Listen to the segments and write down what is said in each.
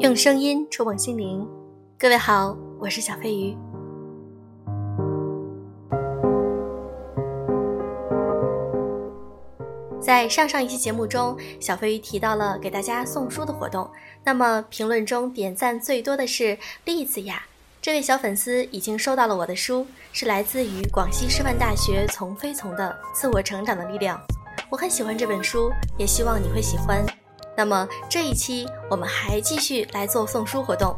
用声音触碰心灵，各位好，我是小飞鱼。在上上一期节目中，小飞鱼提到了给大家送书的活动。那么评论中点赞最多的是栗子呀，这位小粉丝已经收到了我的书，是来自于广西师范大学从飞从的《自我成长的力量》。我很喜欢这本书，也希望你会喜欢。那么这一期我们还继续来做送书活动，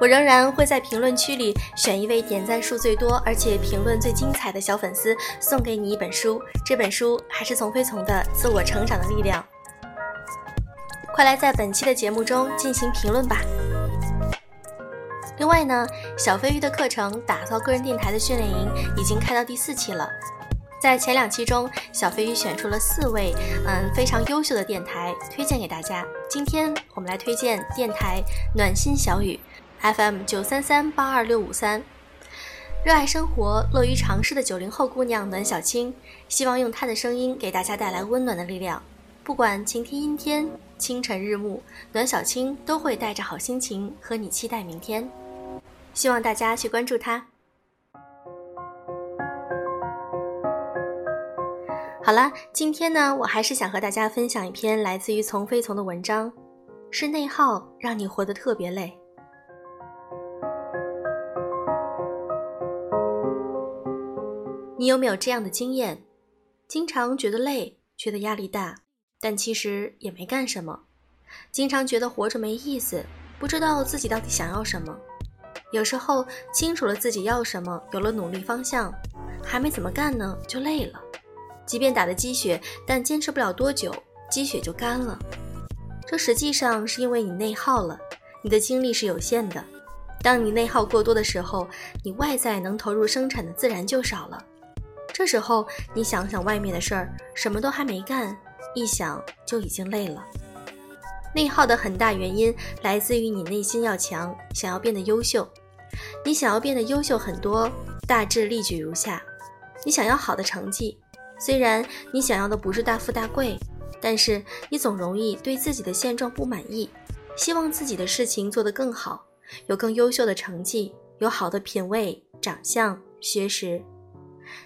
我仍然会在评论区里选一位点赞数最多而且评论最精彩的小粉丝，送给你一本书。这本书还是从飞从的《自我成长的力量》。快来在本期的节目中进行评论吧。另外呢，小飞鱼的课程打造个人电台的训练营已经开到第四期了。在前两期中，小飞鱼选出了四位嗯非常优秀的电台推荐给大家。今天我们来推荐电台暖心小雨 FM 九三三八二六五三，热爱生活、乐于尝试的九零后姑娘暖小青，希望用她的声音给大家带来温暖的力量。不管晴天阴天、清晨日暮，暖小青都会带着好心情和你期待明天。希望大家去关注她。好了，今天呢，我还是想和大家分享一篇来自于从飞从的文章，是内耗让你活得特别累。你有没有这样的经验？经常觉得累，觉得压力大，但其实也没干什么；经常觉得活着没意思，不知道自己到底想要什么。有时候清楚了自己要什么，有了努力方向，还没怎么干呢，就累了。即便打了鸡血，但坚持不了多久，鸡血就干了。这实际上是因为你内耗了，你的精力是有限的。当你内耗过多的时候，你外在能投入生产的自然就少了。这时候你想想外面的事儿，什么都还没干，一想就已经累了。内耗的很大原因来自于你内心要强，想要变得优秀。你想要变得优秀很多，大致例举如下：你想要好的成绩。虽然你想要的不是大富大贵，但是你总容易对自己的现状不满意，希望自己的事情做得更好，有更优秀的成绩，有好的品味、长相、学识。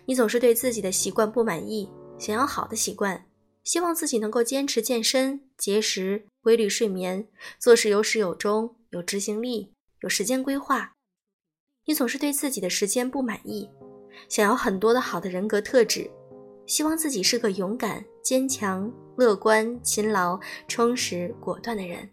你总是对自己的习惯不满意，想要好的习惯，希望自己能够坚持健身、节食、规律睡眠，做事有始有终，有执行力，有时间规划。你总是对自己的时间不满意，想要很多的好的人格特质。希望自己是个勇敢、坚强、乐观、勤劳、充实、果断的人。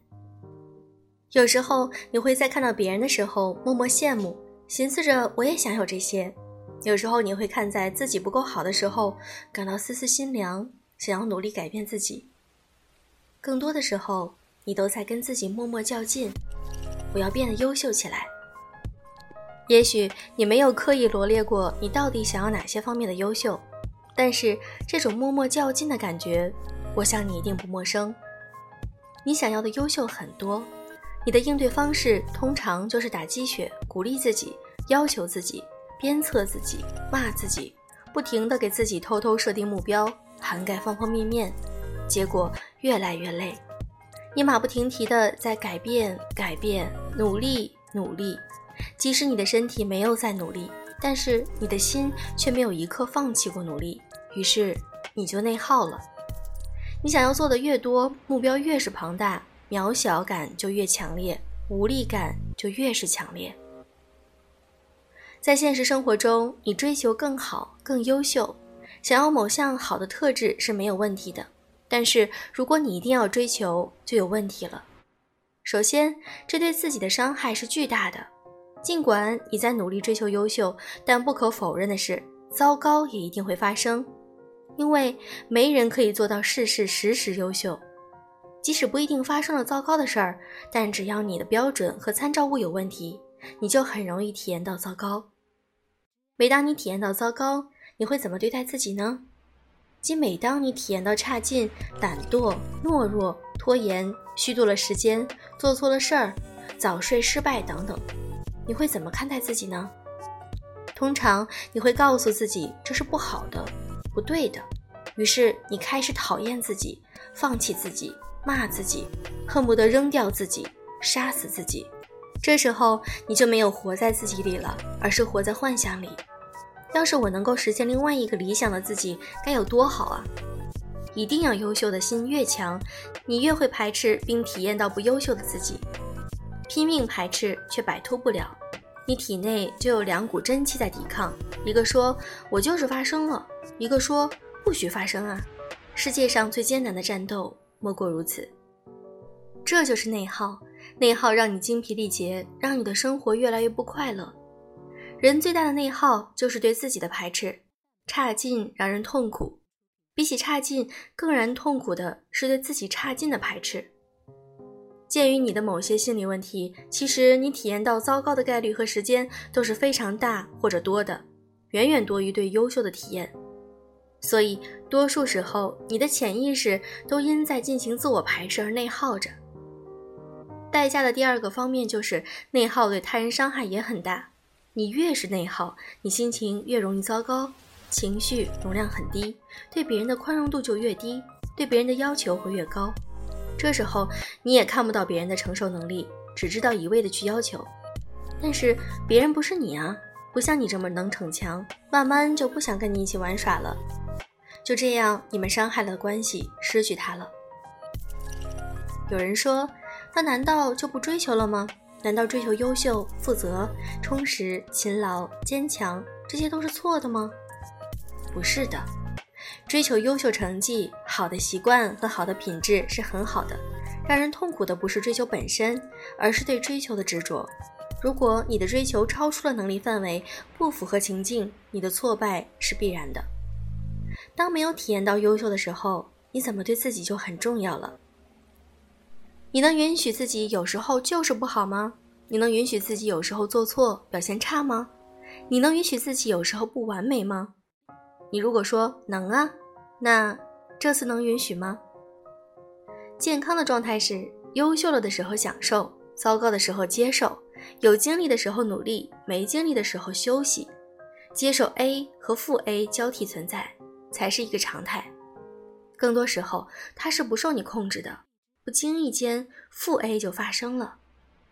有时候你会在看到别人的时候默默羡慕，寻思着我也想有这些。有时候你会看在自己不够好的时候感到丝丝心凉，想要努力改变自己。更多的时候，你都在跟自己默默较劲，我要变得优秀起来。也许你没有刻意罗列过你到底想要哪些方面的优秀。但是这种默默较劲的感觉，我想你一定不陌生。你想要的优秀很多，你的应对方式通常就是打鸡血，鼓励自己，要求自己，鞭策自己，骂自己，不停的给自己偷偷设定目标，涵盖方方面面，结果越来越累。你马不停蹄的在改变，改变，努力，努力，即使你的身体没有在努力，但是你的心却没有一刻放弃过努力。于是你就内耗了。你想要做的越多，目标越是庞大，渺小感就越强烈，无力感就越是强烈。在现实生活中，你追求更好、更优秀，想要某项好的特质是没有问题的。但是如果你一定要追求，就有问题了。首先，这对自己的伤害是巨大的。尽管你在努力追求优秀，但不可否认的是，糟糕也一定会发生。因为没人可以做到事事时时优秀，即使不一定发生了糟糕的事儿，但只要你的标准和参照物有问题，你就很容易体验到糟糕。每当你体验到糟糕，你会怎么对待自己呢？即每当你体验到差劲、懒惰、懦弱、拖延、虚度了时间、做错了事儿、早睡、失败等等，你会怎么看待自己呢？通常你会告诉自己这是不好的。不对的，于是你开始讨厌自己，放弃自己，骂自己，恨不得扔掉自己，杀死自己。这时候你就没有活在自己里了，而是活在幻想里。要是我能够实现另外一个理想的自己，该有多好啊！一定要优秀的心越强，你越会排斥并体验到不优秀的自己。拼命排斥却摆脱不了，你体内就有两股真气在抵抗，一个说我就是发生了，一个说不许发生啊！世界上最艰难的战斗莫过如此。这就是内耗，内耗让你精疲力竭，让你的生活越来越不快乐。人最大的内耗就是对自己的排斥，差劲让人痛苦。比起差劲，更让人痛苦的是对自己差劲的排斥。鉴于你的某些心理问题，其实你体验到糟糕的概率和时间都是非常大或者多的，远远多于对优秀的体验。所以，多数时候你的潜意识都因在进行自我排斥而内耗着。代价的第二个方面就是内耗对他人伤害也很大。你越是内耗，你心情越容易糟糕，情绪容量很低，对别人的宽容度就越低，对别人的要求会越高。这时候你也看不到别人的承受能力，只知道一味的去要求。但是别人不是你啊，不像你这么能逞强，慢慢就不想跟你一起玩耍了。就这样，你们伤害了关系，失去他了。有人说，他难道就不追求了吗？难道追求优秀、负责、充实、勤劳、坚强，这些都是错的吗？不是的，追求优秀成绩、好的习惯和好的品质是很好的。让人痛苦的不是追求本身，而是对追求的执着。如果你的追求超出了能力范围，不符合情境，你的挫败是必然的。当没有体验到优秀的时候，你怎么对自己就很重要了。你能允许自己有时候就是不好吗？你能允许自己有时候做错、表现差吗？你能允许自己有时候不完美吗？你如果说能啊，那这次能允许吗？健康的状态是：优秀了的时候享受，糟糕的时候接受，有精力的时候努力，没精力的时候休息，接受 A 和负 A 交替存在，才是一个常态。更多时候，它是不受你控制的。不经意间，负 A 就发生了。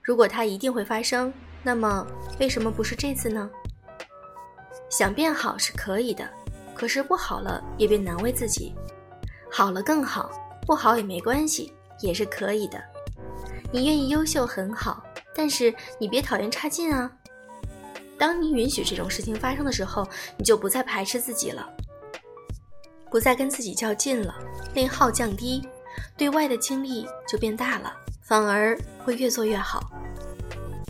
如果它一定会发生，那么为什么不是这次呢？想变好是可以的，可是不好了也别难为自己。好了更好，不好也没关系，也是可以的。你愿意优秀很好，但是你别讨厌差劲啊。当你允许这种事情发生的时候，你就不再排斥自己了，不再跟自己较劲了，内耗降低。对外的精力就变大了，反而会越做越好。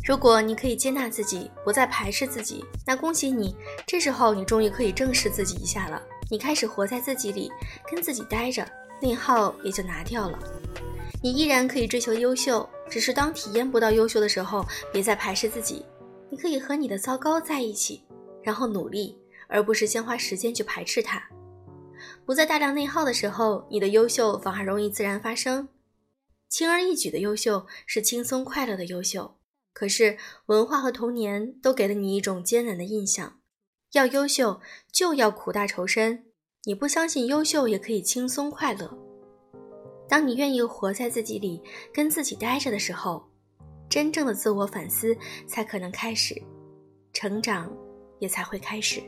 如果你可以接纳自己，不再排斥自己，那恭喜你，这时候你终于可以正视自己一下了。你开始活在自己里，跟自己待着，内耗也就拿掉了。你依然可以追求优秀，只是当体验不到优秀的时候，别再排斥自己。你可以和你的糟糕在一起，然后努力，而不是先花时间去排斥它。不再大量内耗的时候，你的优秀反而容易自然发生。轻而易举的优秀是轻松快乐的优秀，可是文化和童年都给了你一种艰难的印象：要优秀就要苦大仇深。你不相信优秀也可以轻松快乐。当你愿意活在自己里，跟自己待着的时候，真正的自我反思才可能开始，成长也才会开始。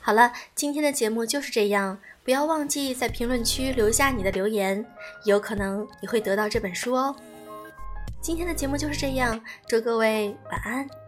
好了，今天的节目就是这样。不要忘记在评论区留下你的留言，有可能你会得到这本书哦。今天的节目就是这样，祝各位晚安。